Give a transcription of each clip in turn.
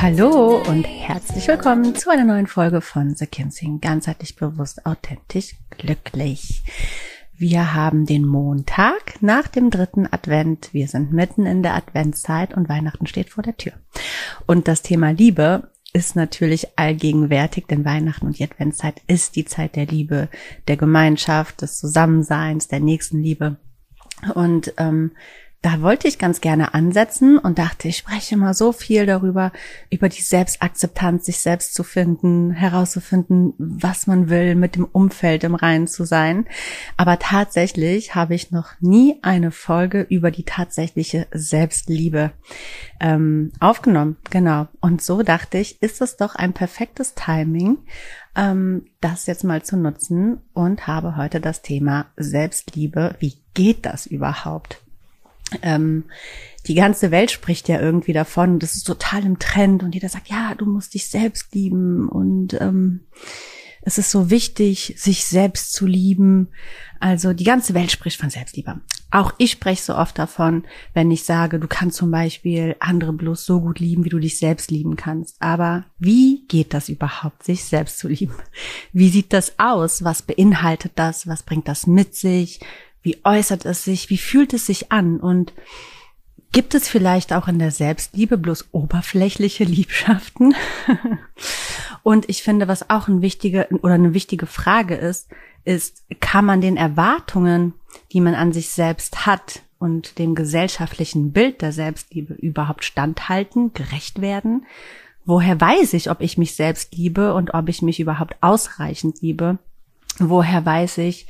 Hallo und herzlich willkommen zu einer neuen Folge von The Kinsing. Ganzheitlich bewusst, authentisch, glücklich. Wir haben den Montag nach dem dritten Advent. Wir sind mitten in der Adventszeit und Weihnachten steht vor der Tür. Und das Thema Liebe ist natürlich allgegenwärtig, denn Weihnachten und die Adventszeit ist die Zeit der Liebe, der Gemeinschaft, des Zusammenseins, der Nächstenliebe. Und ähm, da wollte ich ganz gerne ansetzen und dachte, ich spreche immer so viel darüber, über die Selbstakzeptanz, sich selbst zu finden, herauszufinden, was man will, mit dem Umfeld im Reinen zu sein. Aber tatsächlich habe ich noch nie eine Folge über die tatsächliche Selbstliebe ähm, aufgenommen. Genau. Und so dachte ich, ist es doch ein perfektes Timing, ähm, das jetzt mal zu nutzen und habe heute das Thema Selbstliebe. Wie geht das überhaupt? Ähm, die ganze Welt spricht ja irgendwie davon. Das ist total im Trend und jeder sagt, ja, du musst dich selbst lieben und ähm, es ist so wichtig, sich selbst zu lieben. Also die ganze Welt spricht von Selbstliebe. Auch ich spreche so oft davon, wenn ich sage, du kannst zum Beispiel andere bloß so gut lieben, wie du dich selbst lieben kannst. Aber wie geht das überhaupt, sich selbst zu lieben? Wie sieht das aus? Was beinhaltet das? Was bringt das mit sich? Wie äußert es sich? Wie fühlt es sich an? Und gibt es vielleicht auch in der Selbstliebe bloß oberflächliche Liebschaften? Und ich finde, was auch ein wichtige oder eine wichtige Frage ist, ist, kann man den Erwartungen, die man an sich selbst hat und dem gesellschaftlichen Bild der Selbstliebe überhaupt standhalten, gerecht werden? Woher weiß ich, ob ich mich selbst liebe und ob ich mich überhaupt ausreichend liebe? Woher weiß ich,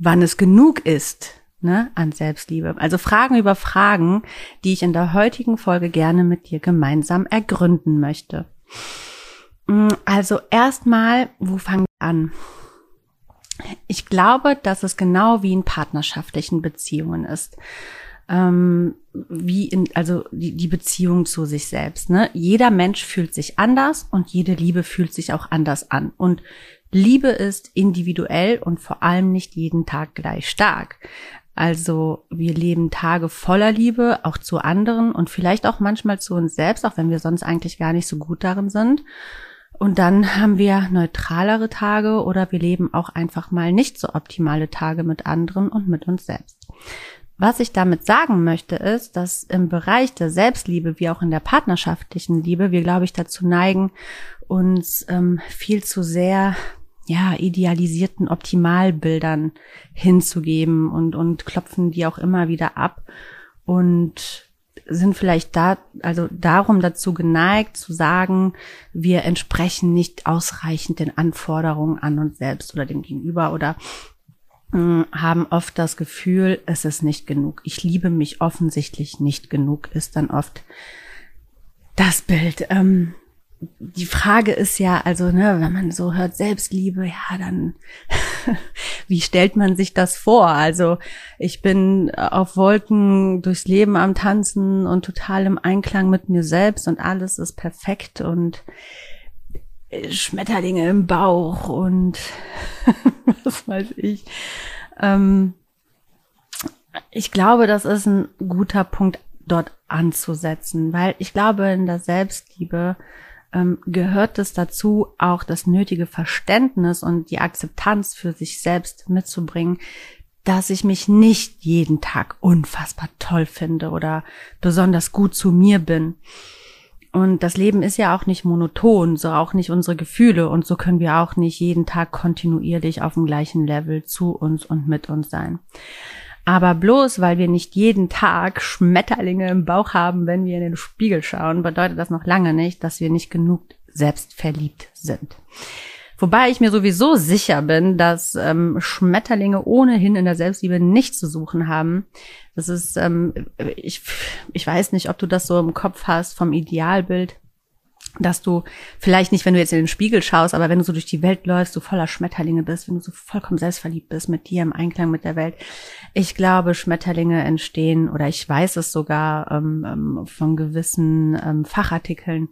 wann es genug ist ne, an Selbstliebe. Also Fragen über Fragen, die ich in der heutigen Folge gerne mit dir gemeinsam ergründen möchte. Mm, also erstmal, wo fangen wir an? Ich glaube, dass es genau wie in partnerschaftlichen Beziehungen ist. Ähm, wie in, also die, die Beziehung zu sich selbst. Ne? Jeder Mensch fühlt sich anders und jede Liebe fühlt sich auch anders an. Und Liebe ist individuell und vor allem nicht jeden Tag gleich stark. Also wir leben Tage voller Liebe, auch zu anderen und vielleicht auch manchmal zu uns selbst, auch wenn wir sonst eigentlich gar nicht so gut darin sind. Und dann haben wir neutralere Tage oder wir leben auch einfach mal nicht so optimale Tage mit anderen und mit uns selbst. Was ich damit sagen möchte, ist, dass im Bereich der Selbstliebe wie auch in der partnerschaftlichen Liebe wir, glaube ich, dazu neigen, uns ähm, viel zu sehr ja, idealisierten Optimalbildern hinzugeben und, und klopfen die auch immer wieder ab und sind vielleicht da, also darum dazu geneigt zu sagen, wir entsprechen nicht ausreichend den Anforderungen an uns selbst oder dem Gegenüber oder mh, haben oft das Gefühl, es ist nicht genug. Ich liebe mich offensichtlich nicht genug, ist dann oft das Bild. Ähm, die Frage ist ja, also, ne, wenn man so hört Selbstliebe, ja, dann wie stellt man sich das vor? Also, ich bin auf Wolken durchs Leben am Tanzen und total im Einklang mit mir selbst und alles ist perfekt und Schmetterlinge im Bauch und was weiß ich. Ähm, ich glaube, das ist ein guter Punkt, dort anzusetzen, weil ich glaube, in der Selbstliebe ähm, gehört es dazu, auch das nötige Verständnis und die Akzeptanz für sich selbst mitzubringen, dass ich mich nicht jeden Tag unfassbar toll finde oder besonders gut zu mir bin. Und das Leben ist ja auch nicht monoton, so auch nicht unsere Gefühle. Und so können wir auch nicht jeden Tag kontinuierlich auf dem gleichen Level zu uns und mit uns sein. Aber bloß weil wir nicht jeden Tag Schmetterlinge im Bauch haben, wenn wir in den Spiegel schauen, bedeutet das noch lange nicht, dass wir nicht genug selbstverliebt sind. Wobei ich mir sowieso sicher bin, dass ähm, Schmetterlinge ohnehin in der Selbstliebe nichts zu suchen haben. Das ist, ähm, ich, ich weiß nicht, ob du das so im Kopf hast vom Idealbild, dass du vielleicht nicht, wenn du jetzt in den Spiegel schaust, aber wenn du so durch die Welt läufst, du voller Schmetterlinge bist, wenn du so vollkommen selbstverliebt bist mit dir im Einklang mit der Welt. Ich glaube, Schmetterlinge entstehen, oder ich weiß es sogar ähm, ähm von gewissen ähm, Fachartikeln,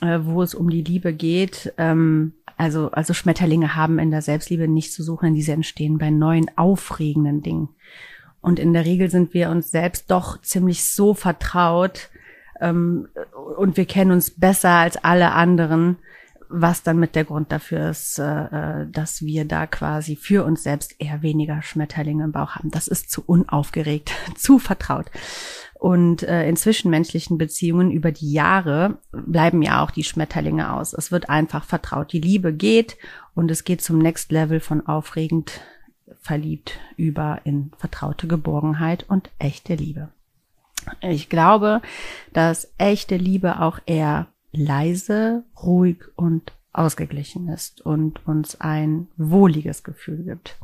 äh, wo es um die Liebe geht. Ähm, also, also Schmetterlinge haben in der Selbstliebe nichts zu suchen, diese entstehen bei neuen, aufregenden Dingen. Und in der Regel sind wir uns selbst doch ziemlich so vertraut ähm, und wir kennen uns besser als alle anderen, was dann mit der Grund dafür ist, äh, äh dass wir da quasi für uns selbst eher weniger Schmetterlinge im Bauch haben. Das ist zu unaufgeregt, zu vertraut. Und äh, in zwischenmenschlichen Beziehungen über die Jahre bleiben ja auch die Schmetterlinge aus. Es wird einfach vertraut. Die Liebe geht und es geht zum Next Level von aufregend verliebt über in vertraute Geborgenheit und echte Liebe. Ich glaube, dass echte Liebe auch eher leise, ruhig und ausgeglichen ist und uns ein wohliges Gefühl gibt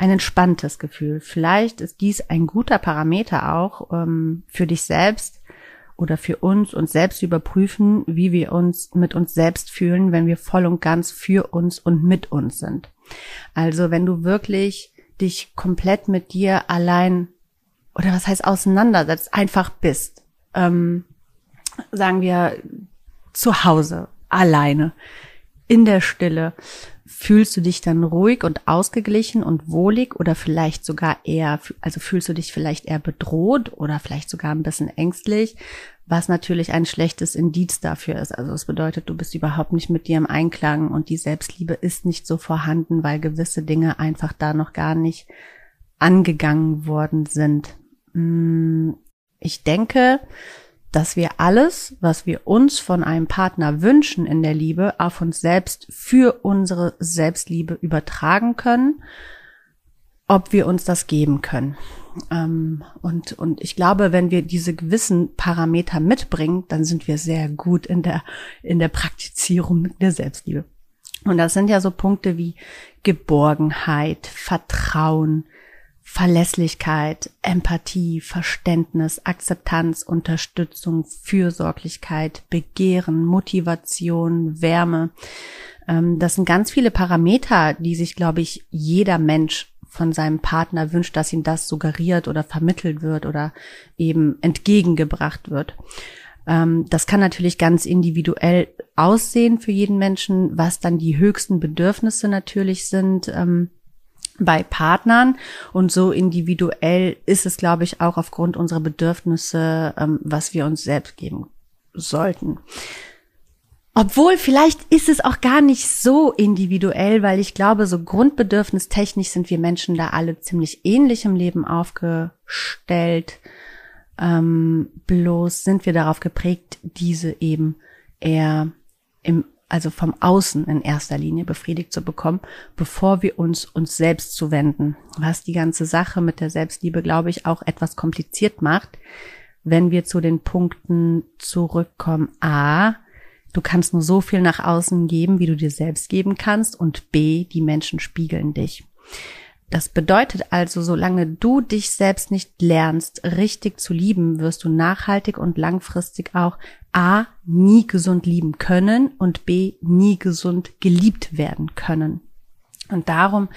ein entspanntes Gefühl. Vielleicht ist dies ein guter Parameter auch ähm, für dich selbst oder für uns, uns selbst überprüfen, wie wir uns mit uns selbst fühlen, wenn wir voll und ganz für uns und mit uns sind. Also wenn du wirklich dich komplett mit dir allein oder was heißt auseinandersetzt, einfach bist, ähm, sagen wir zu Hause, alleine, in der Stille, Fühlst du dich dann ruhig und ausgeglichen und wohlig oder vielleicht sogar eher, also fühlst du dich vielleicht eher bedroht oder vielleicht sogar ein bisschen ängstlich, was natürlich ein schlechtes Indiz dafür ist. Also es bedeutet, du bist überhaupt nicht mit dir im Einklang und die Selbstliebe ist nicht so vorhanden, weil gewisse Dinge einfach da noch gar nicht angegangen worden sind. Hm, ich denke, dass wir alles, was wir uns von einem Partner wünschen in der Liebe, auf uns selbst für unsere Selbstliebe übertragen können, ob wir uns das geben können. Ähm, und, und ich glaube, wenn wir diese gewissen Parameter mitbringen, dann sind wir sehr gut in der, in der Praktizierung der Selbstliebe. Und das sind ja so Punkte wie Geborgenheit, Vertrauen, Verlässlichkeit, Empathie, Verständnis, Akzeptanz, Unterstützung, Fürsorglichkeit, Begehren, Motivation, Wärme. Ähm, das sind ganz viele Parameter, die sich, glaube ich, jeder Mensch von seinem Partner wünscht, dass ihm das suggeriert oder vermittelt wird oder eben entgegengebracht wird. Ähm, das kann natürlich ganz individuell aussehen für jeden Menschen, was dann die höchsten Bedürfnisse natürlich sind ähm, bei Partnern und so individuell ist es, glaube ich, auch aufgrund unserer Bedürfnisse, ähm, was wir uns selbst geben sollten. Obwohl, vielleicht ist es auch gar nicht so individuell, weil ich glaube, so grundbedürfnistechnisch sind wir Menschen da alle ziemlich ähnlich im Leben aufgestellt. Ähm, bloß sind wir darauf geprägt, diese eben eher im also vom Außen in erster Linie befriedigt zu bekommen, bevor wir uns uns selbst zuwenden. Was die ganze Sache mit der Selbstliebe, glaube ich, auch etwas kompliziert macht, wenn wir zu den Punkten zurückkommen. A, du kannst nur so viel nach außen geben, wie du dir selbst geben kannst. Und B, die Menschen spiegeln dich. Das bedeutet also, solange du dich selbst nicht lernst, richtig zu lieben, wirst du nachhaltig und langfristig auch A, nie gesund lieben können und B, nie gesund geliebt werden können. Und darum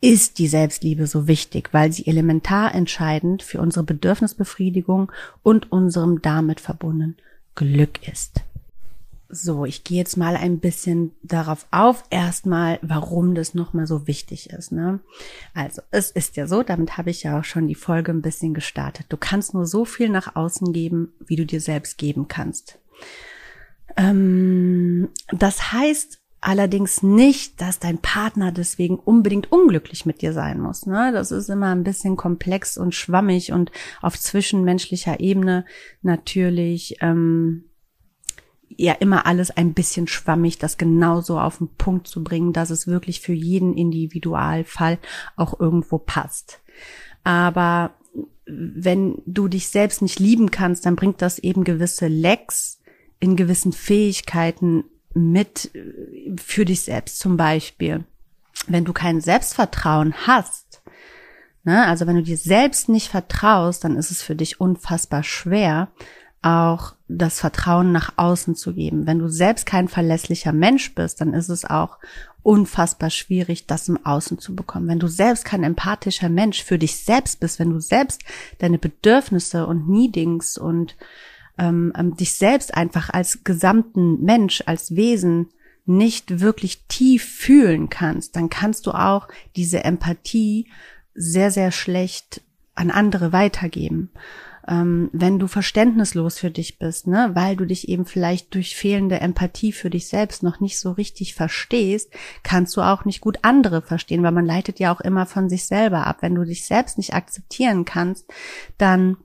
ist die Selbstliebe so wichtig, weil sie elementar entscheidend für unsere Bedürfnisbefriedigung und unserem damit verbundenen Glück ist. So, ich gehe jetzt mal ein bisschen darauf auf, erstmal, warum das nochmal so wichtig ist. Ne? Also, es ist ja so, damit habe ich ja auch schon die Folge ein bisschen gestartet. Du kannst nur so viel nach außen geben, wie du dir selbst geben kannst. Ähm, das heißt, allerdings nicht, dass dein Partner deswegen unbedingt unglücklich mit dir sein muss. Ne? Das ist immer ein bisschen komplex und schwammig und auf zwischenmenschlicher Ebene natürlich ähm, ja immer alles ein bisschen schwammig, das genauso auf den Punkt zu bringen, dass es wirklich für jeden Individualfall auch irgendwo passt. Aber wenn du dich selbst nicht lieben kannst, dann bringt das eben gewisse Lecks in gewissen Fähigkeiten mit äh, für dich selbst zum Beispiel. Wenn du kein Selbstvertrauen hast, ne, also wenn du dir selbst nicht vertraust, dann ist es für dich unfassbar schwer, auch das Vertrauen nach außen zu geben. Wenn du selbst kein verlässlicher Mensch bist, dann ist es auch unfassbar schwierig, das im Außen zu bekommen. Wenn du selbst kein empathischer Mensch für dich selbst bist, wenn du selbst deine Bedürfnisse und Needings und ähm, ähm, dich selbst einfach als gesamten Mensch, als Wesen nicht wirklich tief fühlen kannst, dann kannst du auch diese Empathie sehr, sehr schlecht an andere weitergeben. Ähm, wenn du verständnislos für dich bist, ne, weil du dich eben vielleicht durch fehlende Empathie für dich selbst noch nicht so richtig verstehst, kannst du auch nicht gut andere verstehen, weil man leitet ja auch immer von sich selber ab. Wenn du dich selbst nicht akzeptieren kannst, dann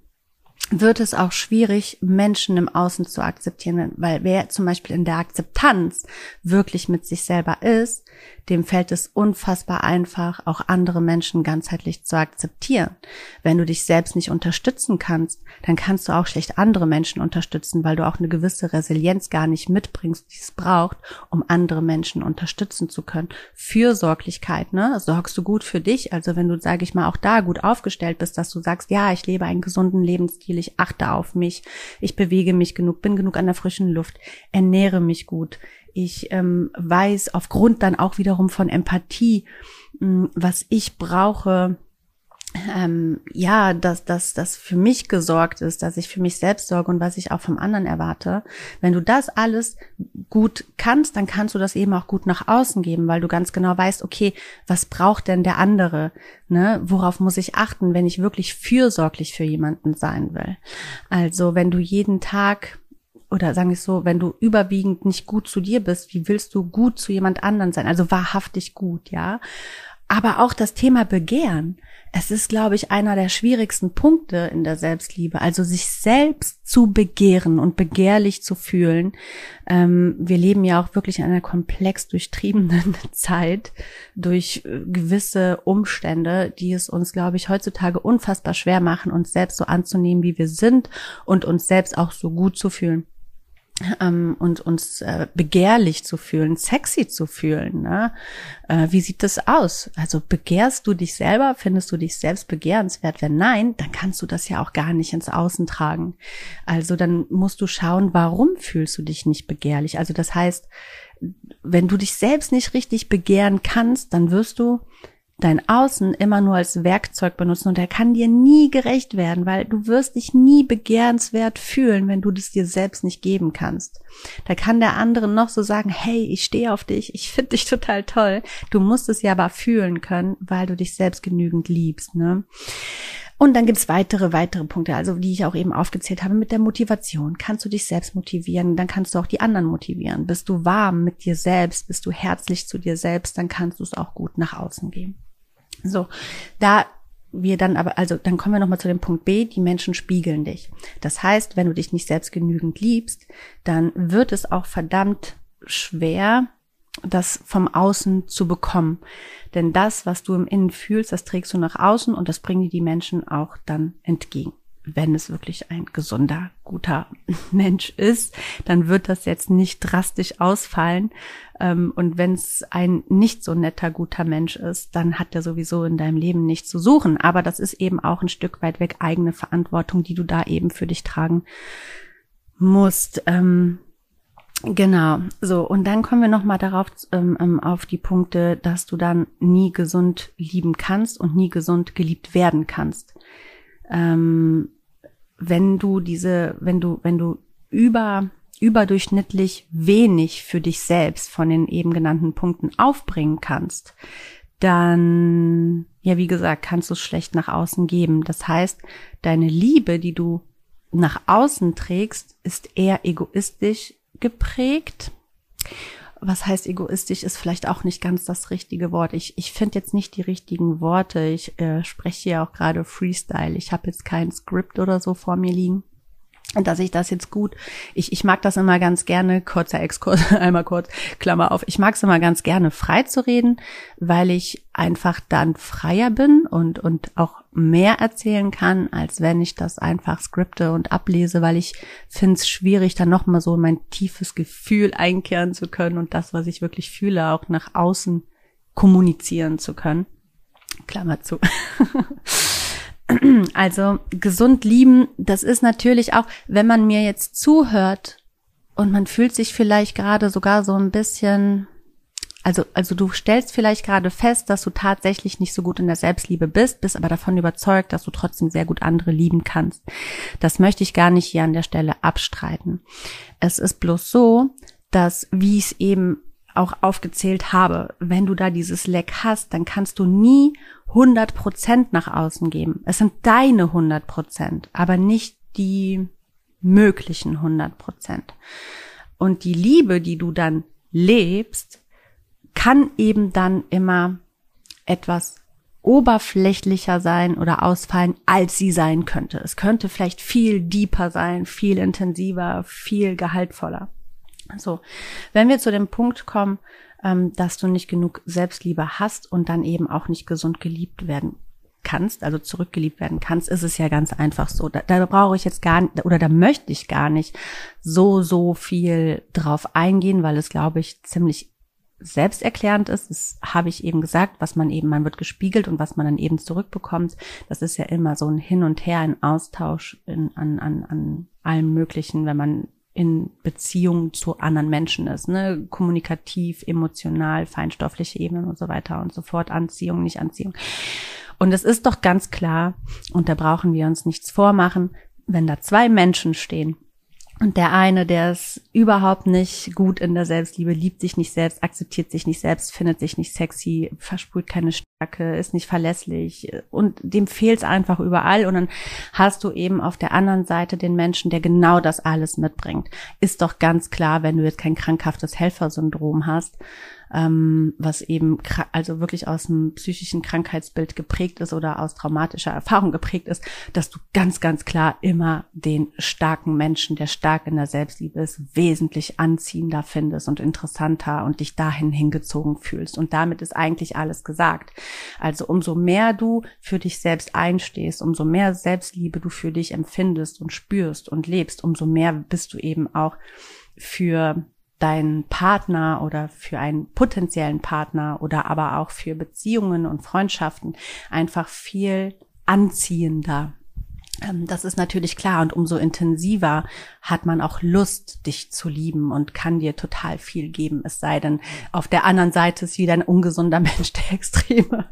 wird es auch schwierig, Menschen im Außen zu akzeptieren, weil wer zum Beispiel in der Akzeptanz wirklich mit sich selber ist, dem fällt es unfassbar einfach, auch andere Menschen ganzheitlich zu akzeptieren. Wenn du dich selbst nicht unterstützen kannst, dann kannst du auch schlecht andere Menschen unterstützen, weil du auch eine gewisse Resilienz gar nicht mitbringst, die es braucht, um andere Menschen unterstützen zu können. Fürsorglichkeit, ne? Sorgst du gut für dich? Also wenn du, sage ich mal, auch da gut aufgestellt bist, dass du sagst, ja, ich lebe einen gesunden Lebensstil, ich achte auf mich, ich bewege mich genug, bin genug an der frischen Luft, ernähre mich gut, ich ähm, weiß aufgrund dann auch wiederum von Empathie, mh, hm, was ich brauche, ähm, ja, dass, dass dass für mich gesorgt ist, dass ich für mich selbst sorge und was ich auch vom anderen erwarte. Wenn du das alles gut kannst, dann kannst du das eben auch gut nach außen geben, weil du ganz genau weißt, okay, was braucht denn der andere? Ne? Worauf muss ich achten, wenn ich wirklich fürsorglich für jemanden sein will? Also, wenn du jeden Tag oder sagen es so, wenn du überwiegend nicht gut zu dir bist, wie willst du gut zu jemand anderen sein? Also wahrhaftig gut, ja. Aber auch das Thema Begehren. Es ist, glaube ich, einer der schwierigsten Punkte in der Selbstliebe. Also sich selbst zu begehren und begehrlich zu fühlen. Ähm, wir leben ja auch wirklich in einer komplex durchtriebenen Zeit durch äh, gewisse Umstände, die es uns, glaube ich, heutzutage unfassbar schwer machen, uns selbst so anzunehmen, wie wir sind und uns selbst auch so gut zu fühlen ähm, und uns äh, begehrlich zu fühlen, sexy zu fühlen. Ne? Äh, wie sieht das aus? Also begehrst du dich selber? Findest du dich selbst begehrenswert? Wenn nein, dann kannst du das ja auch gar nicht ins Außen tragen. Also dann musst du schauen, warum fühlst du dich nicht begehrlich? Also das heißt, wenn du dich selbst nicht richtig begehren kannst, dann wirst du dein Außen immer nur als Werkzeug benutzen und er kann dir nie gerecht werden, weil du wirst dich nie begehrenswert fühlen, wenn du das dir selbst nicht geben kannst. Da kann der andere noch so sagen, hey, ich stehe auf dich, ich finde dich total toll. Du musst es ja aber fühlen können, weil du dich selbst genügend liebst, ne? Und dann gibt's weitere, weitere Punkte, also die ich auch eben aufgezählt habe mit der Motivation. Kannst du dich selbst motivieren, dann kannst du auch die anderen motivieren. Bist du warm mit dir selbst, bist du herzlich zu dir selbst, dann kannst du es auch gut nach außen geben. So, da wir dann aber, also dann kommen wir nochmal zu dem Punkt B, die Menschen spiegeln dich. Das heißt, wenn du dich nicht selbst genügend liebst, dann wird es auch verdammt schwer, das vom Außen zu bekommen. Denn das, was du im Innen fühlst, das trägst du nach außen und das bringen dir die Menschen auch dann entgegen wenn es wirklich ein gesunder, guter Mensch ist, dann wird das jetzt nicht drastisch ausfallen. Ähm, und wenn es ein nicht so netter, guter Mensch ist, dann hat er sowieso in deinem Leben nichts zu suchen. Aber das ist eben auch ein Stück weit weg eigene Verantwortung, die du da eben für dich tragen musst. Ähm, Genau, so und dann kommen wir noch mal darauf ähm, ähm, auf die Punkte, dass du dann nie gesund lieben kannst und nie gesund geliebt werden kannst ähm, wenn du diese, wenn du, wenn du über überdurchschnittlich wenig für dich selbst von den eben genannten Punkten aufbringen kannst, dann, ja, wie gesagt, kannst du es schlecht nach außen geben. Das heißt, deine Liebe, die du nach außen trägst, ist eher egoistisch geprägt was heißt egoistisch, ist vielleicht auch nicht ganz das richtige Wort. Ich, ich finde jetzt nicht die richtigen Worte. Ich äh, spreche hier auch gerade Freestyle. Ich habe jetzt kein Skript oder so vor mir liegen dass ich das jetzt gut, ich, ich mag das immer ganz gerne, kurzer Exkurs, einmal kurz, Klammer auf, ich mag es immer ganz gerne frei zu reden, weil ich einfach dann freier bin und, und auch mehr erzählen kann, als wenn ich das einfach skripte und ablese, weil ich finde es schwierig, dann nochmal so in mein tiefes Gefühl einkehren zu können und das, was ich wirklich fühle, auch nach außen kommunizieren zu können. Klammer zu. Also gesund lieben, das ist natürlich auch, wenn man mir jetzt zuhört und man fühlt sich vielleicht gerade sogar so ein bisschen, also, also du stellst vielleicht gerade fest, dass du tatsächlich nicht so gut in der Selbstliebe bist, bist aber davon überzeugt, dass du trotzdem sehr gut andere lieben kannst. Das möchte ich gar nicht hier an der Stelle abstreiten. Es ist bloß so, dass, wie ich es eben auch aufgezählt habe, wenn du da dieses Leck hast, dann kannst du nie 100 Prozent nach außen geben. Es sind deine 100 Prozent, aber nicht die möglichen 100 Prozent. Und die Liebe, die du dann lebst, kann eben dann immer etwas oberflächlicher sein oder ausfallen, als sie sein könnte. Es könnte vielleicht viel deeper sein, viel intensiver, viel gehaltvoller. So, wenn wir zu dem Punkt kommen, ähm, dass du nicht genug Selbstliebe hast und dann eben auch nicht gesund geliebt werden kannst, also zurückgeliebt werden kannst, ist es ja ganz einfach so. Da, da brauche ich jetzt gar nicht, oder da möchte ich gar nicht so, so viel drauf eingehen, weil es, glaube ich, ziemlich selbsterklärend ist. Das habe ich eben gesagt, was man eben, man wird gespiegelt und was man dann eben zurückbekommt. Das ist ja immer so ein Hin und Her, ein Austausch in, an, an, an allem Möglichen, wenn man in Beziehung zu anderen Menschen ist, ne? Kommunikativ, emotional, feinstoffliche Ebenen und so weiter und so fort, Anziehung, nicht Anziehung. Und es ist doch ganz klar, und da brauchen wir uns nichts vormachen, wenn da zwei Menschen stehen und der eine, der ist überhaupt nicht gut in der Selbstliebe, liebt sich nicht selbst, akzeptiert sich nicht selbst, findet sich nicht sexy, versprüht keine Stärke, ist nicht verlässlich und dem fehlt es einfach überall. Und dann hast du eben auf der anderen Seite den Menschen, der genau das alles mitbringt. Ist doch ganz klar, wenn du jetzt kein krankhaftes Helfersyndrom hast, ähm, was eben also wirklich aus einem psychischen Krankheitsbild geprägt ist oder aus traumatischer Erfahrung geprägt ist, dass du ganz, ganz klar immer den starken Menschen, der stark in der Selbstliebe ist, wesentlich anziehender findest und interessanter und dich dahin hingezogen fühlst. Und damit ist eigentlich alles gesagt. Also umso mehr du für dich selbst einstehst, umso mehr Selbstliebe du für dich empfindest und spürst und lebst, umso mehr bist du eben auch für deinen Partner oder für einen potenziellen Partner oder aber auch für Beziehungen und Freundschaften einfach viel anziehender das ist natürlich klar und umso intensiver hat man auch Lust, dich zu lieben und kann dir total viel geben. Es sei denn, auf der anderen Seite ist wieder ein ungesunder Mensch, der Extreme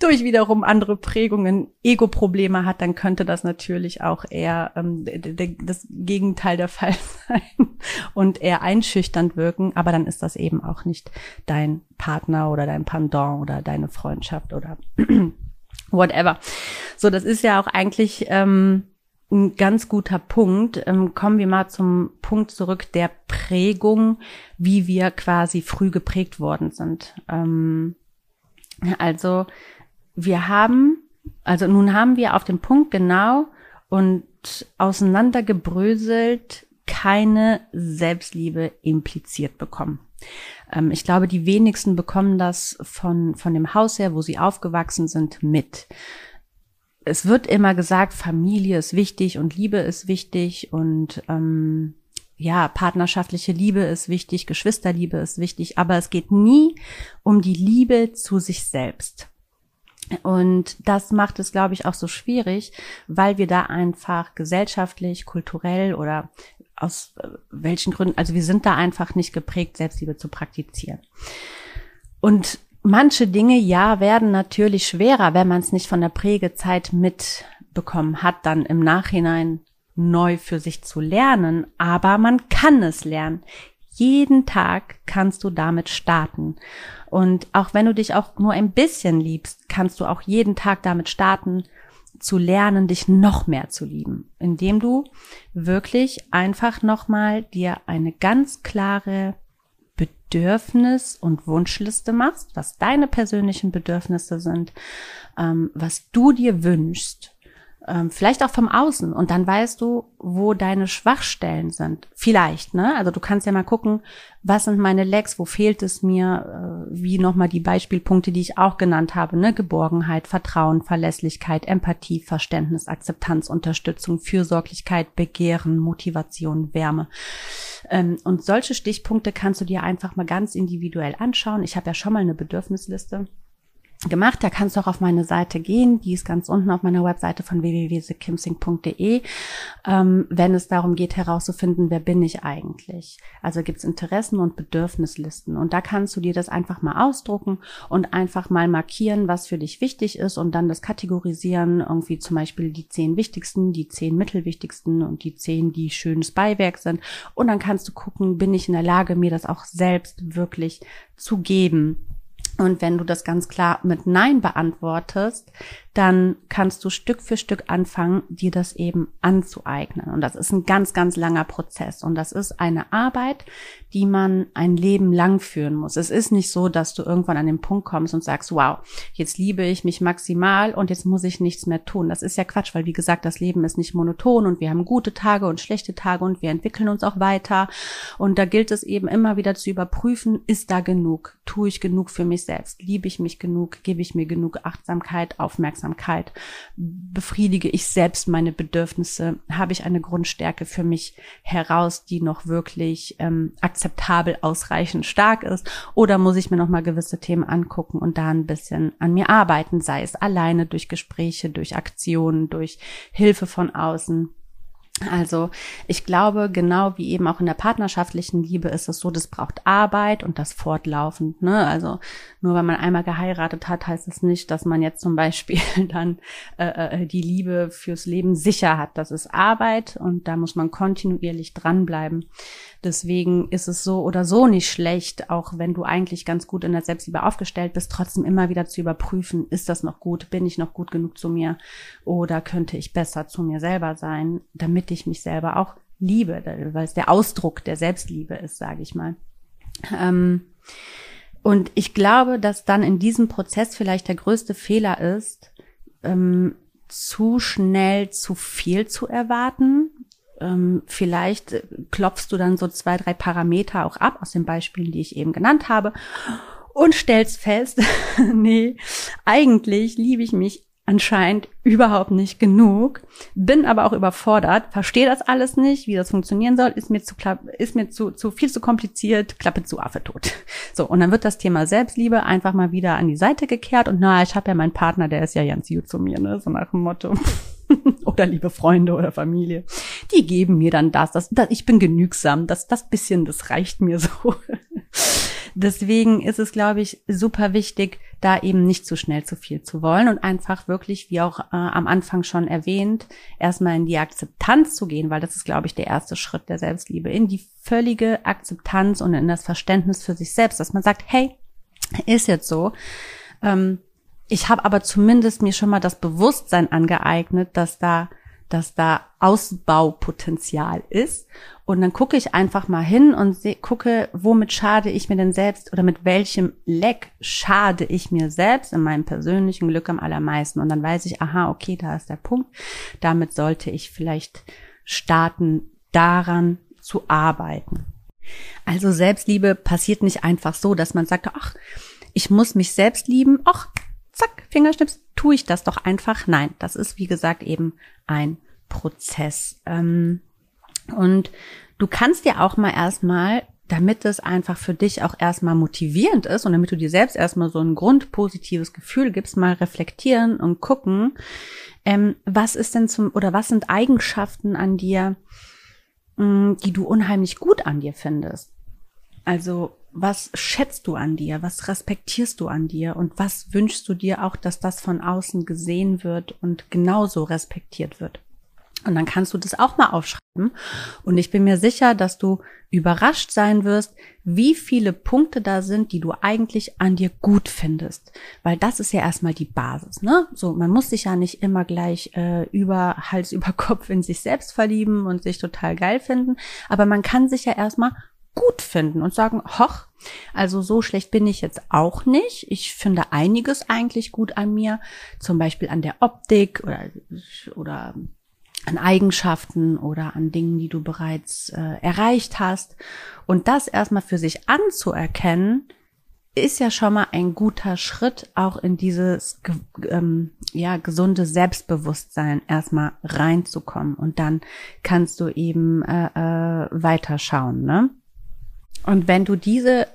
durch wiederum andere Prägungen Ego-Probleme hat, dann könnte das natürlich auch eher ähm, das Gegenteil der Fall sein und eher einschüchternd wirken. Aber dann ist das eben auch nicht dein Partner oder dein Pendant oder deine Freundschaft oder whatever. So, das ist ja auch eigentlich ähm, ein ganz guter Punkt. Ähm, kommen wir mal zum Punkt zurück der Prägung, wie wir quasi früh geprägt worden sind. Ähm, also wir haben, also nun haben wir auf dem Punkt genau und auseinandergebröselt keine Selbstliebe impliziert bekommen. Ähm, ich glaube, die wenigsten bekommen das von, von dem Haus her, wo sie aufgewachsen sind, mit. Es wird immer gesagt, Familie ist wichtig und Liebe ist wichtig und ähm, ja, partnerschaftliche Liebe ist wichtig, Geschwisterliebe ist wichtig, aber es geht nie um die Liebe zu sich selbst. Und das macht es, glaube ich, auch so schwierig, weil wir da einfach gesellschaftlich, kulturell oder aus äh, welchen Gründen, also wir sind da einfach nicht geprägt, Selbstliebe zu praktizieren. Und manche Dinge, ja, werden natürlich schwerer, wenn man es nicht von der Prägezeit mitbekommen hat, dann im Nachhinein neu für sich zu lernen, aber man kann es lernen. Jeden Tag kannst du damit starten. Und auch wenn du dich auch nur ein bisschen liebst, kannst du auch jeden Tag damit starten, zu lernen, dich noch mehr zu lieben, indem du wirklich einfach nochmal dir eine ganz klare Bedürfnis- und Wunschliste machst, was deine persönlichen Bedürfnisse sind, ähm, was du dir wünschst vielleicht auch vom Außen und dann weißt du, wo deine Schwachstellen sind. Vielleicht, ne? Also du kannst ja mal gucken, was sind meine Lecks, wo fehlt es mir, äh, wie nochmal die Beispielpunkte, die ich auch genannt habe, ne? Geborgenheit, Vertrauen, Verlässlichkeit, Empathie, Verständnis, Akzeptanz, Unterstützung, Fürsorglichkeit, Begehren, Motivation, Wärme. Ähm, und solche Stichpunkte kannst du dir einfach mal ganz individuell anschauen. Ich habe ja schon mal eine Bedürfnisliste gemacht. Da kannst du auch auf meine Seite gehen. Die ist ganz unten auf meiner Webseite von www.sekimsing.de, ähm, wenn es darum geht herauszufinden, wer bin ich eigentlich. Also gibt's Interessen und Bedürfnislisten. Und da kannst du dir das einfach mal ausdrucken und einfach mal markieren, was für dich wichtig ist und dann das kategorisieren. Irgendwie zum Beispiel die zehn wichtigsten, die zehn mittelwichtigsten und die zehn, die schönes Beiwerk sind. Und dann kannst du gucken, bin ich in der Lage, mir das auch selbst wirklich zu geben und wenn du das ganz klar mit Nein beantwortest, dann kannst du Stück für Stück anfangen, dir das eben anzueignen. Und das ist ein ganz, ganz langer Prozess. Und das ist eine Arbeit, die man ein Leben lang führen muss. Es ist nicht so, dass du irgendwann an den Punkt kommst und sagst, wow, jetzt liebe ich mich maximal und jetzt muss ich nichts mehr tun. Das ist ja Quatsch, weil wie gesagt, das Leben ist nicht monoton und wir haben gute Tage und schlechte Tage und wir entwickeln uns auch weiter. Und da gilt es eben immer wieder zu überprüfen, ist da genug? Tue ich genug für mich selbst? Liebe ich mich genug? Gebe ich mir genug Achtsamkeit, Aufmerksamkeit? Aufmerksamkeit? Befriedige ich selbst meine Bedürfnisse? Habe ich eine Grundstärke für mich heraus, die noch wirklich ähm, akzeptabel, ausreichend stark ist? Oder muss ich mir noch mal gewisse Themen angucken und da ein bisschen an mir arbeiten, sei es alleine durch Gespräche, durch Aktionen, durch Hilfe von außen? Also ich glaube, genau wie eben auch in der partnerschaftlichen Liebe ist es so, das braucht Arbeit und das fortlaufend. Ne? Also nur weil man einmal geheiratet hat, heißt es nicht, dass man jetzt zum Beispiel dann äh, äh, die Liebe fürs Leben sicher hat. Das ist Arbeit und da muss man kontinuierlich dranbleiben. Deswegen ist es so oder so nicht schlecht, auch wenn du eigentlich ganz gut in der Selbstliebe aufgestellt bist, trotzdem immer wieder zu überprüfen, ist das noch gut, bin ich noch gut genug zu mir oder könnte ich besser zu mir selber sein, damit ich mich selber auch liebe, weil es der Ausdruck der Selbstliebe ist, sage ich mal. Ähm, und ich glaube, dass dann in diesem Prozess vielleicht der größte Fehler ist, ähm, zu schnell zu viel zu erwarten ähm, vielleicht klopfst du dann so zwei, drei Parameter auch ab aus den Beispielen, die ich eben genannt habe und stellst fest, nee, eigentlich liebe ich mich anscheinend überhaupt nicht genug, bin aber auch überfordert, verstehe das alles nicht, wie das funktionieren soll, ist mir zu ist mir zu, zu viel zu kompliziert, Klappe zu Affe tot. So, und dann wird das Thema Selbstliebe einfach mal wieder an die Seite gekehrt und na, ich habe ja meinen Partner, der ist ja ganz gut zu mir, ne, so nach dem Motto. oder liebe Freunde oder Familie, die geben mir dann das, das, das ich bin genügsam, das, das bisschen, das reicht mir so. Deswegen ist es, glaube ich, super wichtig, da eben nicht zu schnell zu viel zu wollen und einfach wirklich, wie auch äh, am Anfang schon erwähnt, erstmal in die Akzeptanz zu gehen, weil das ist, glaube ich, der erste Schritt der Selbstliebe, in die völlige Akzeptanz und in das Verständnis für sich selbst, dass man sagt, hey, ist jetzt so. Ähm, ich habe aber zumindest mir schon mal das Bewusstsein angeeignet, dass da dass da Ausbaupotenzial ist. Und dann gucke ich einfach mal hin und seh, gucke, womit schade ich mir denn selbst oder mit welchem Leck schade ich mir selbst in meinem persönlichen Glück am allermeisten. Und dann weiß ich, aha, okay, da ist der Punkt. Damit sollte ich vielleicht starten, daran zu arbeiten. Also Selbstliebe passiert nicht einfach so, dass man sagt, ach, ich muss mich selbst lieben. Ach, zack, Fingerschnips, tue ich das doch einfach. Nein, das ist wie gesagt eben ein Prozess. Ähm, und du kannst dir auch mal erstmal, damit es einfach für dich auch erstmal motivierend ist und damit du dir selbst erstmal so ein grundpositives Gefühl gibst, mal reflektieren und gucken, ähm, was ist denn zum oder was sind Eigenschaften an dir, mm, die du unheimlich gut an dir findest. Also was schätzt du an dir, was respektierst du an dir und was wünschst du dir auch, dass das von außen gesehen wird und genauso respektiert wird. Und dann kannst du das auch mal aufschreiben. Und ich bin mir sicher, dass du überrascht sein wirst, wie viele Punkte da sind, die du eigentlich an dir gut findest. Weil das ist ja erstmal die Basis, ne? So, man muss sich ja nicht immer gleich äh, über Hals über Kopf in sich selbst verlieben und sich total geil finden. Aber man kann sich ja erstmal gut finden und sagen, hoch, also so schlecht bin ich jetzt auch nicht. Ich finde einiges eigentlich gut an mir, zum Beispiel an der Optik oder, oder an Eigenschaften oder an Dingen, die du bereits äh, erreicht hast. Und das erstmal für sich anzuerkennen, ist ja schon mal ein guter Schritt, auch in dieses ähm, ja gesunde Selbstbewusstsein erstmal reinzukommen. Und dann kannst du eben äh, äh, weiterschauen. Ne? Und wenn du diese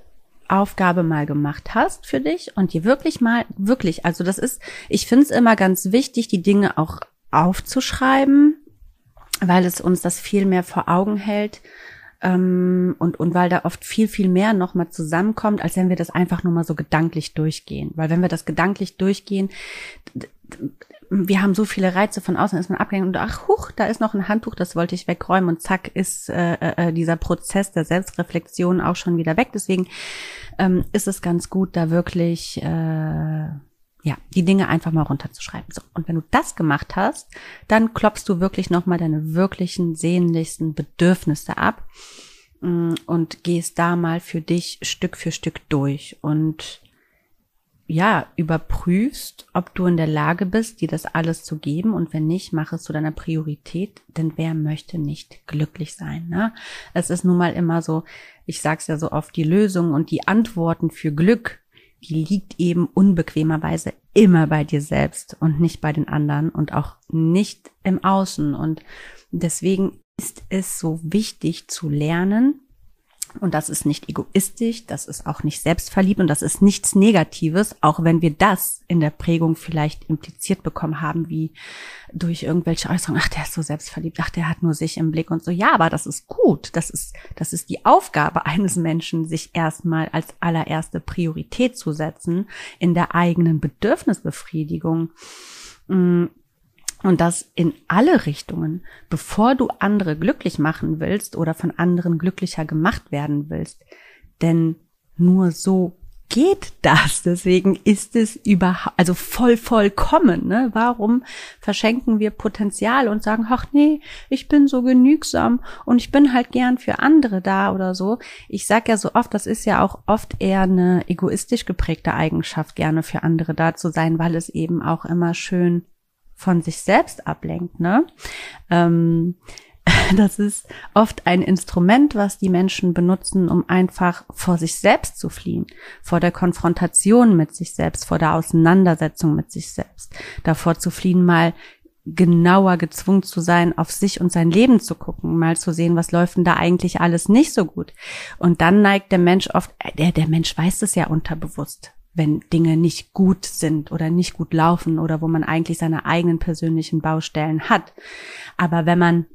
Aufgabe mal gemacht hast für dich und dir wirklich mal, wirklich, also das ist, ich finde es immer ganz wichtig, die Dinge auch aufzuschreiben, weil es uns das viel mehr vor Augen hält ähm, und, und weil da oft viel, viel mehr nochmal zusammenkommt, als wenn wir das einfach nur mal so gedanklich durchgehen. Weil wenn wir das gedanklich durchgehen, wir haben so viele Reize von außen, ist man abgelenkt und ach, huch, da ist noch ein Handtuch, das wollte ich wegräumen und zack ist äh, äh, dieser Prozess der Selbstreflexion auch schon wieder weg. Deswegen ähm, ist es ganz gut, da wirklich äh, ja, die Dinge einfach mal runterzuschreiben. So. Und wenn du das gemacht hast, dann klopfst du wirklich nochmal deine wirklichen, sehnlichsten Bedürfnisse ab mm, und gehst da mal für dich Stück für Stück durch und ja, überprüfst, ob du in der Lage bist, dir das alles zu geben und wenn nicht, mach es zu deiner Priorität, denn wer möchte nicht glücklich sein, ne? Es ist nun mal immer so, ich sag's ja so oft, die Lösung und die Antworten für Glück die liegt eben unbequemerweise immer bei dir selbst und nicht bei den anderen und auch nicht im Außen. Und deswegen ist es so wichtig zu lernen, und das ist nicht egoistisch, das ist auch nicht selbstverliebt und das ist nichts Negatives, auch wenn wir das in der Prägung vielleicht impliziert bekommen haben, wie durch irgendwelche Äußerungen, ach, der ist so selbstverliebt, ach, der hat nur sich im Blick und so. Ja, aber das ist gut. Das ist, das ist die Aufgabe eines Menschen, sich erstmal als allererste Priorität zu setzen in der eigenen Bedürfnisbefriedigung mm, und das in alle Richtungen, bevor du andere glücklich machen willst oder von anderen glücklicher gemacht werden willst. Denn nur so geht das. Deswegen ist es überhaupt, also voll vollkommen. Ne? Warum verschenken wir Potenzial und sagen, ach nee, ich bin so genügsam und ich bin halt gern für andere da oder so. Ich sag ja so oft, das ist ja auch oft eher eine egoistisch geprägte Eigenschaft, gerne für andere da zu sein, weil es eben auch immer schön von sich selbst ablenkt. Ne? Ähm, das ist oft ein Instrument, was die Menschen benutzen, um einfach vor sich selbst zu fliehen, vor der Konfrontation mit sich selbst, vor der Auseinandersetzung mit sich selbst, davor zu fliehen, mal genauer gezwungen zu sein, auf sich und sein Leben zu gucken, mal zu sehen, was läuft denn da eigentlich alles nicht so gut. Und dann neigt der Mensch oft, äh, der, der Mensch weiß es ja unterbewusst wenn Dinge nicht gut sind oder nicht gut laufen oder wo man eigentlich seine eigenen persönlichen Baustellen hat. Aber wenn man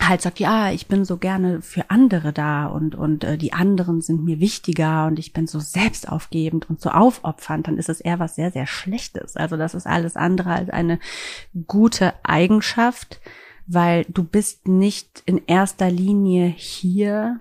halt sagt, ja, ich bin so gerne für andere da und und äh, die anderen sind mir wichtiger und ich bin so selbstaufgebend und so aufopfernd, dann ist es eher was sehr sehr Schlechtes. Also das ist alles andere als eine gute Eigenschaft, weil du bist nicht in erster Linie hier,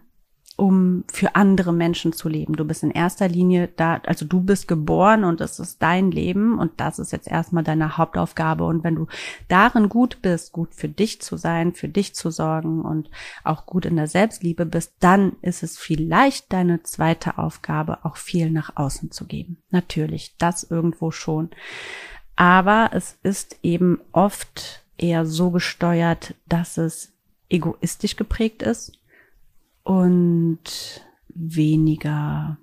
um für andere Menschen zu leben. Du bist in erster Linie da, also du bist geboren und es ist dein Leben und das ist jetzt erstmal deine Hauptaufgabe. Und wenn du darin gut bist, gut für dich zu sein, für dich zu sorgen und auch gut in der Selbstliebe bist, dann ist es vielleicht deine zweite Aufgabe, auch viel nach außen zu geben. Natürlich, das irgendwo schon. Aber es ist eben oft eher so gesteuert, dass es egoistisch geprägt ist und weniger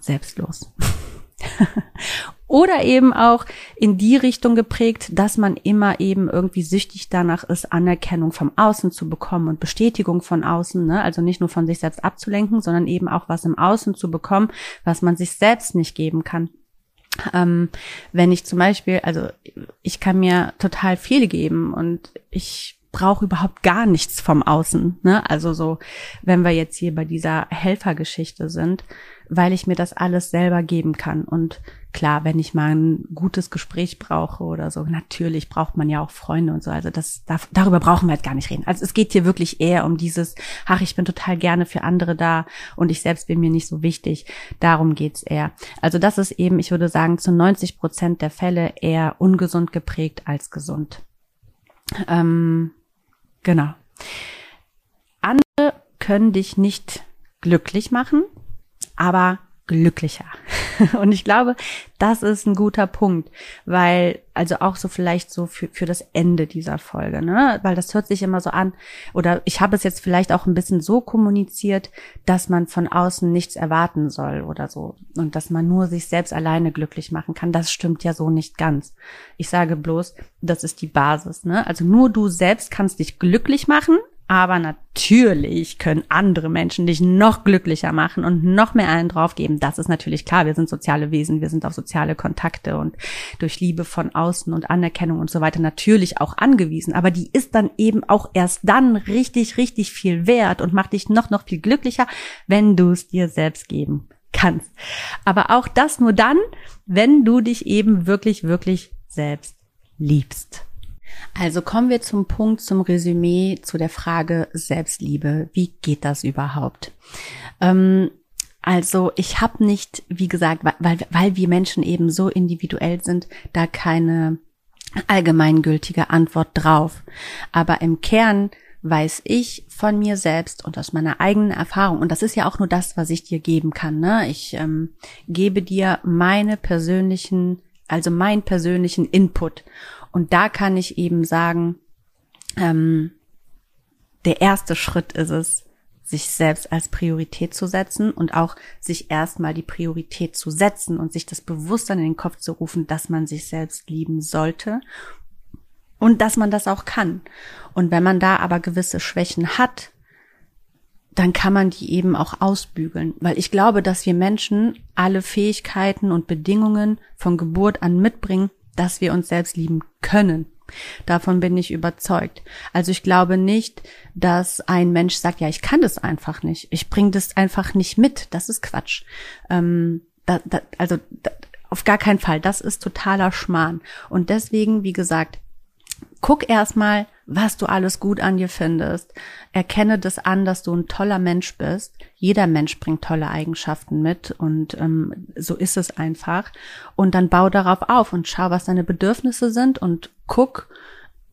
selbstlos. Oder eben auch in die Richtung geprägt, dass man immer eben irgendwie süchtig danach ist, Anerkennung vom Außen zu bekommen und Bestätigung von außen, ne? also nicht nur von sich selbst abzulenken, sondern eben auch was im Außen zu bekommen, was man sich selbst nicht geben kann. Ähm, wenn ich zum Beispiel, also ich kann mir total viel geben und ich brauche überhaupt gar nichts vom Außen. Ne? Also so, wenn wir jetzt hier bei dieser Helfergeschichte sind, weil ich mir das alles selber geben kann. Und klar, wenn ich mal ein gutes Gespräch brauche oder so, natürlich braucht man ja auch Freunde und so. Also das darf, darüber brauchen wir halt gar nicht reden. Also es geht hier wirklich eher um dieses, ach, ich bin total gerne für andere da und ich selbst bin mir nicht so wichtig. Darum geht's eher. Also das ist eben, ich würde sagen, zu 90 Prozent der Fälle eher ungesund geprägt als gesund. Ähm, Genau. Andere können dich nicht glücklich machen, aber glücklicher. Und ich glaube, das ist ein guter Punkt, weil, also auch so vielleicht so für, für das Ende dieser Folge, ne? Weil das hört sich immer so an, oder ich habe es jetzt vielleicht auch ein bisschen so kommuniziert, dass man von außen nichts erwarten soll oder so. Und dass man nur sich selbst alleine glücklich machen kann. Das stimmt ja so nicht ganz. Ich sage bloß, das ist die Basis, ne? Also nur du selbst kannst dich glücklich machen, aber natürlich können andere Menschen dich noch glücklicher machen und noch mehr einen draufgeben. Das ist natürlich klar. Wir sind soziale Wesen. Wir sind auf soziale Kontakte und durch Liebe von außen und Anerkennung und so weiter natürlich auch angewiesen. Aber die ist dann eben auch erst dann richtig, richtig viel wert und macht dich noch, noch viel glücklicher, wenn du es dir selbst geben kannst. Aber auch das nur dann, wenn du dich eben wirklich, wirklich selbst liebst. Also kommen wir zum Punkt, zum Resümee, zu der Frage Selbstliebe. Wie geht das überhaupt? Ähm, also ich habe nicht, wie gesagt, weil, weil wir Menschen eben so individuell sind, da keine allgemeingültige Antwort drauf. Aber im Kern weiß ich von mir selbst und aus meiner eigenen Erfahrung, und das ist ja auch nur das, was ich dir geben kann. Ne? Ich ähm, gebe dir meine persönlichen, also meinen persönlichen Input. Und da kann ich eben sagen, ähm, der erste Schritt ist es, sich selbst als Priorität zu setzen und auch sich erstmal die Priorität zu setzen und sich das Bewusstsein in den Kopf zu rufen, dass man sich selbst lieben sollte und dass man das auch kann. Und wenn man da aber gewisse Schwächen hat, dann kann man die eben auch ausbügeln. Weil ich glaube, dass wir Menschen alle Fähigkeiten und Bedingungen von Geburt an mitbringen, dass wir uns selbst lieben können. Davon bin ich überzeugt. Also ich glaube nicht, dass ein Mensch sagt, ja, ich kann das einfach nicht. Ich bringe das einfach nicht mit. Das ist Quatsch. Ähm, da, da, also da, auf gar keinen Fall. Das ist totaler Schmarrn. Und deswegen, wie gesagt, guck erstmal, was du alles gut an dir findest. Erkenne das an, dass du ein toller Mensch bist. Jeder Mensch bringt tolle Eigenschaften mit und ähm, so ist es einfach. Und dann bau darauf auf und schau, was deine Bedürfnisse sind und guck,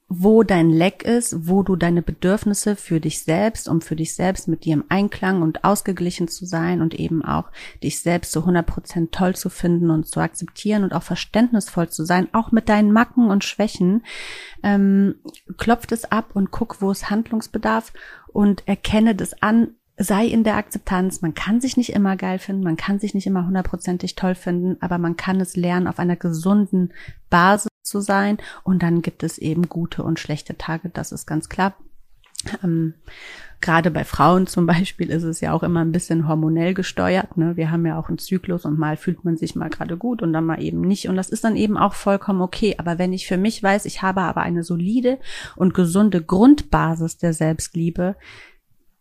wo dein Leck ist, wo du deine Bedürfnisse für dich selbst, um für dich selbst mit dir im Einklang und ausgeglichen zu sein und eben auch dich selbst zu 100 Prozent toll zu finden und zu akzeptieren und auch verständnisvoll zu sein, auch mit deinen Macken und Schwächen, ähm, klopft es ab und guck, wo es Handlungsbedarf und erkenne das an, sei in der Akzeptanz. Man kann sich nicht immer geil finden, man kann sich nicht immer hundertprozentig toll finden, aber man kann es lernen, auf einer gesunden Basis zu sein. Und dann gibt es eben gute und schlechte Tage, das ist ganz klar. Ähm, Gerade bei Frauen zum Beispiel ist es ja auch immer ein bisschen hormonell gesteuert. Ne? Wir haben ja auch einen Zyklus und mal fühlt man sich mal gerade gut und dann mal eben nicht. Und das ist dann eben auch vollkommen okay. Aber wenn ich für mich weiß, ich habe aber eine solide und gesunde Grundbasis der Selbstliebe,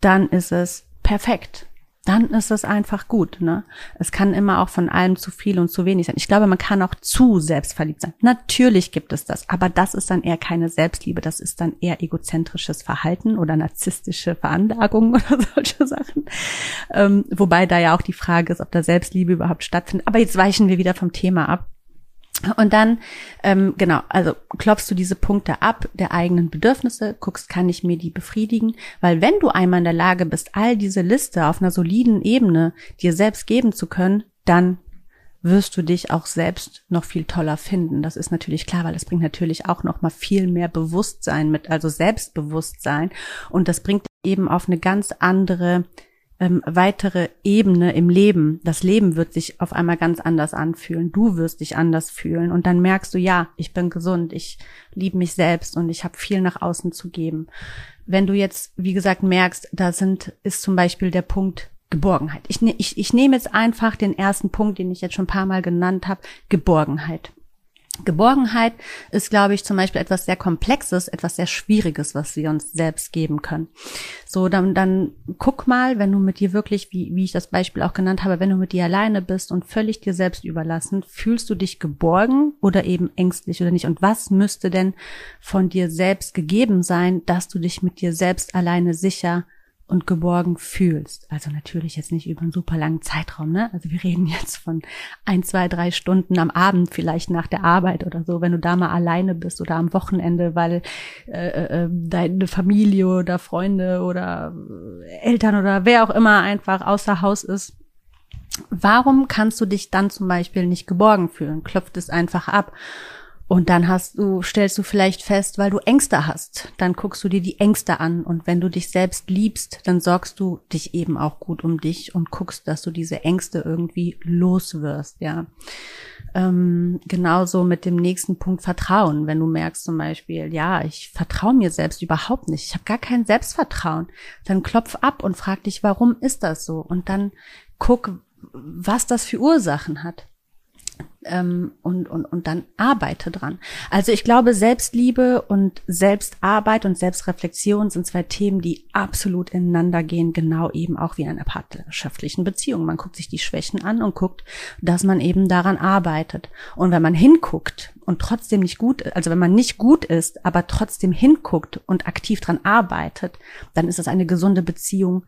dann ist es perfekt dann ist es einfach gut. Ne? Es kann immer auch von allem zu viel und zu wenig sein. Ich glaube, man kann auch zu selbstverliebt sein. Natürlich gibt es das, aber das ist dann eher keine Selbstliebe, das ist dann eher egozentrisches Verhalten oder narzisstische Veranlagungen oder solche Sachen. Ähm, wobei da ja auch die Frage ist, ob da Selbstliebe überhaupt stattfindet. Aber jetzt weichen wir wieder vom Thema ab. Und dann, ähm, genau, also klopfst du diese Punkte ab der eigenen Bedürfnisse, guckst, kann ich mir die befriedigen? Weil wenn du einmal in der Lage bist, all diese Liste auf einer soliden Ebene dir selbst geben zu können, dann wirst du dich auch selbst noch viel toller finden. Das ist natürlich klar, weil das bringt natürlich auch noch mal viel mehr Bewusstsein mit, also Selbstbewusstsein. Und das bringt eben auf eine ganz andere ähm, weitere Ebene im Leben. Das Leben wird sich auf einmal ganz anders anfühlen. Du wirst dich anders fühlen. Und dann merkst du, ja, ich bin gesund, ich liebe mich selbst und ich habe viel nach außen zu geben. Wenn du jetzt, wie gesagt, merkst, da sind, ist zum Beispiel der Punkt Geborgenheit. Ich, ne, ich, ich nehme jetzt einfach den ersten Punkt, den ich jetzt schon ein paar Mal genannt habe, Geborgenheit. Geborgenheit ist, glaube ich, zum Beispiel etwas sehr Komplexes, etwas sehr Schwieriges, was wir uns selbst geben können. So, dann, dann guck mal, wenn du mit dir wirklich, wie, wie ich das Beispiel auch genannt habe, wenn du mit dir alleine bist und völlig dir selbst überlassen, fühlst du dich geborgen oder eben ängstlich oder nicht? Und was müsste denn von dir selbst gegeben sein, dass du dich mit dir selbst alleine sicher und geborgen fühlst. Also natürlich jetzt nicht über einen super langen Zeitraum, ne? Also wir reden jetzt von ein, zwei, drei Stunden am Abend, vielleicht nach der Arbeit oder so, wenn du da mal alleine bist oder am Wochenende, weil äh, äh, deine Familie oder Freunde oder Eltern oder wer auch immer einfach außer Haus ist. Warum kannst du dich dann zum Beispiel nicht geborgen fühlen? Klopft es einfach ab. Und dann hast du, stellst du vielleicht fest, weil du Ängste hast, dann guckst du dir die Ängste an. Und wenn du dich selbst liebst, dann sorgst du dich eben auch gut um dich und guckst, dass du diese Ängste irgendwie loswirst, ja. Ähm, genauso mit dem nächsten Punkt Vertrauen. Wenn du merkst zum Beispiel, ja, ich vertraue mir selbst überhaupt nicht, ich habe gar kein Selbstvertrauen, dann klopf ab und frag dich, warum ist das so? Und dann guck, was das für Ursachen hat ähm, und, und, und dann arbeite dran. Also ich glaube, Selbstliebe und Selbstarbeit und Selbstreflexion sind zwei Themen, die absolut ineinander gehen, genau eben auch wie in einer partnerschaftlichen Beziehung. Man guckt sich die Schwächen an und guckt, dass man eben daran arbeitet. Und wenn man hinguckt und trotzdem nicht gut, also wenn man nicht gut ist, aber trotzdem hinguckt und aktiv dran arbeitet, dann ist das eine gesunde Beziehung,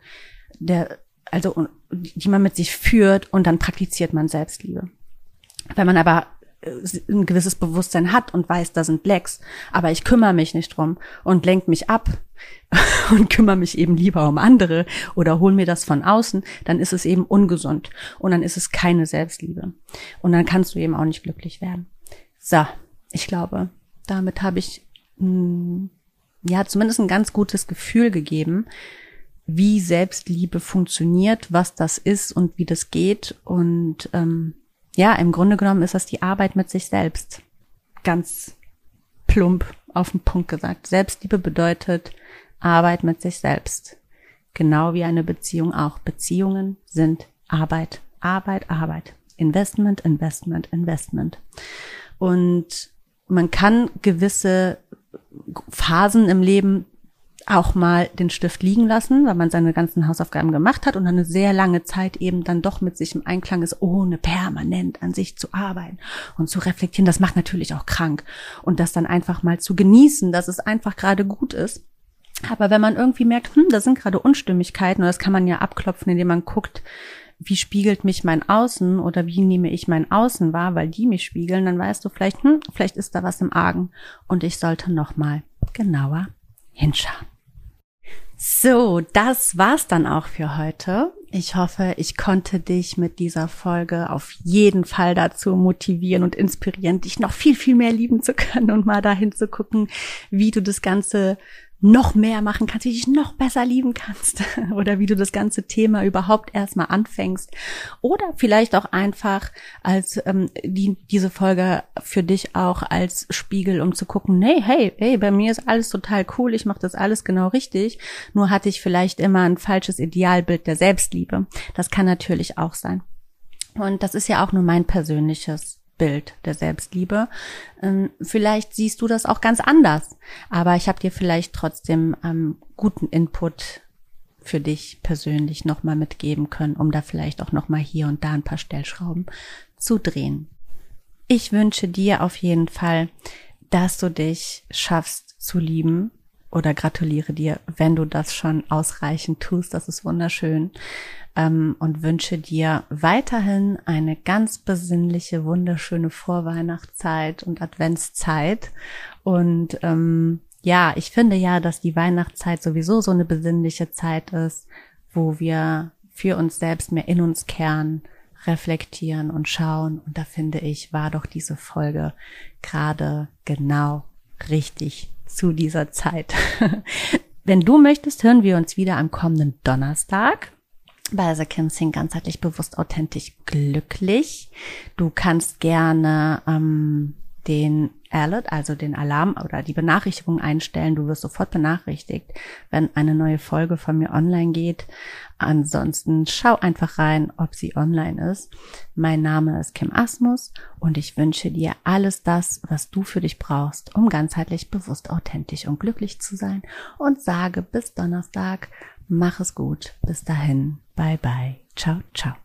der, also, die man mit sich führt und dann praktiziert man Selbstliebe. Wenn man aber äh, ein gewisses Bewusstsein hat und weiß, da sind Lecks, aber ich kümmere mich nicht drum und lenk mich ab und kümmere mich eben lieber um andere oder hol mir das von außen, dann ist es eben ungesund und dann ist es keine Selbstliebe und dann kannst du eben auch nicht glücklich werden. So, ich glaube, damit habe ich mh, hm, ja zumindest ein ganz gutes Gefühl gegeben, wie Selbstliebe funktioniert, was das ist und wie das geht und ähm, ja, im Grunde genommen ist das die Arbeit mit sich selbst. Ganz plump auf den Punkt gesagt. Selbstliebe bedeutet Arbeit mit sich selbst. Genau wie eine Beziehung auch. Beziehungen sind Arbeit, Arbeit, Arbeit. Investment, Investment, Investment. Und man kann gewisse Phasen im Leben auch mal den Stift liegen lassen, weil man seine ganzen Hausaufgaben gemacht hat und dann eine sehr lange Zeit eben dann doch mit sich im Einklang ist, ohne permanent an sich zu arbeiten und zu reflektieren. Das macht natürlich auch krank. Und das dann einfach mal zu genießen, dass es einfach gerade gut ist. Aber wenn man irgendwie merkt, hm, da sind gerade Unstimmigkeiten, und das kann man ja abklopfen, indem man guckt, wie spiegelt mich mein Außen oder wie nehme ich mein Außen wahr, weil die mich spiegeln, dann weißt du vielleicht, hm, vielleicht ist da was im Argen und ich sollte noch mal genauer hinschauen. So, das war's dann auch für heute. Ich hoffe, ich konnte dich mit dieser Folge auf jeden Fall dazu motivieren und inspirieren, dich noch viel, viel mehr lieben zu können und mal dahin zu gucken, wie du das Ganze noch mehr machen kannst, wie du dich noch besser lieben kannst oder wie du das ganze Thema überhaupt erstmal anfängst oder vielleicht auch einfach als ähm, die, diese Folge für dich auch als Spiegel, um zu gucken, nee, hey, hey, bei mir ist alles total cool, ich mache das alles genau richtig, nur hatte ich vielleicht immer ein falsches Idealbild der Selbstliebe. Das kann natürlich auch sein. Und das ist ja auch nur mein persönliches Bild der Selbstliebe. Ähm, vielleicht siehst du das auch ganz anders, aber ich habe dir vielleicht trotzdem ähm, guten Input für dich persönlich nochmal mitgeben können, um da vielleicht auch nochmal hier und da ein paar Stellschrauben zu drehen. Ich wünsche dir auf jeden Fall, dass du dich schaffst zu lieben oder gratuliere dir, wenn du das schon ausreichend tust. Das ist wunderschön ähm, und wünsche dir weiterhin eine ganz besinnliche, wunderschöne Vorweihnachtszeit und Adventszeit. Und ähm, ja, ich finde ja, dass die Weihnachtszeit sowieso so eine besinnliche Zeit ist, wo wir für uns selbst mehr in uns kehren, reflektieren und schauen. Und da finde ich, war doch diese Folge gerade genau richtig zu dieser Zeit. Wenn du möchtest, hören wir uns wieder am kommenden Donnerstag bei The Kim Sing ganzheitlich bewusst authentisch glücklich. Du kannst gerne ähm, den Alert, also den Alarm oder die Benachrichtigung einstellen. Du wirst sofort benachrichtigt, wenn eine neue Folge von mir online geht. Ansonsten schau einfach rein, ob sie online ist. Mein Name ist Kim Asmus und ich wünsche dir alles das, was du für dich brauchst, um ganzheitlich bewusst authentisch und glücklich zu sein und sage bis Donnerstag Mach es gut. Bis dahin. Bye bye. Ciao, ciao.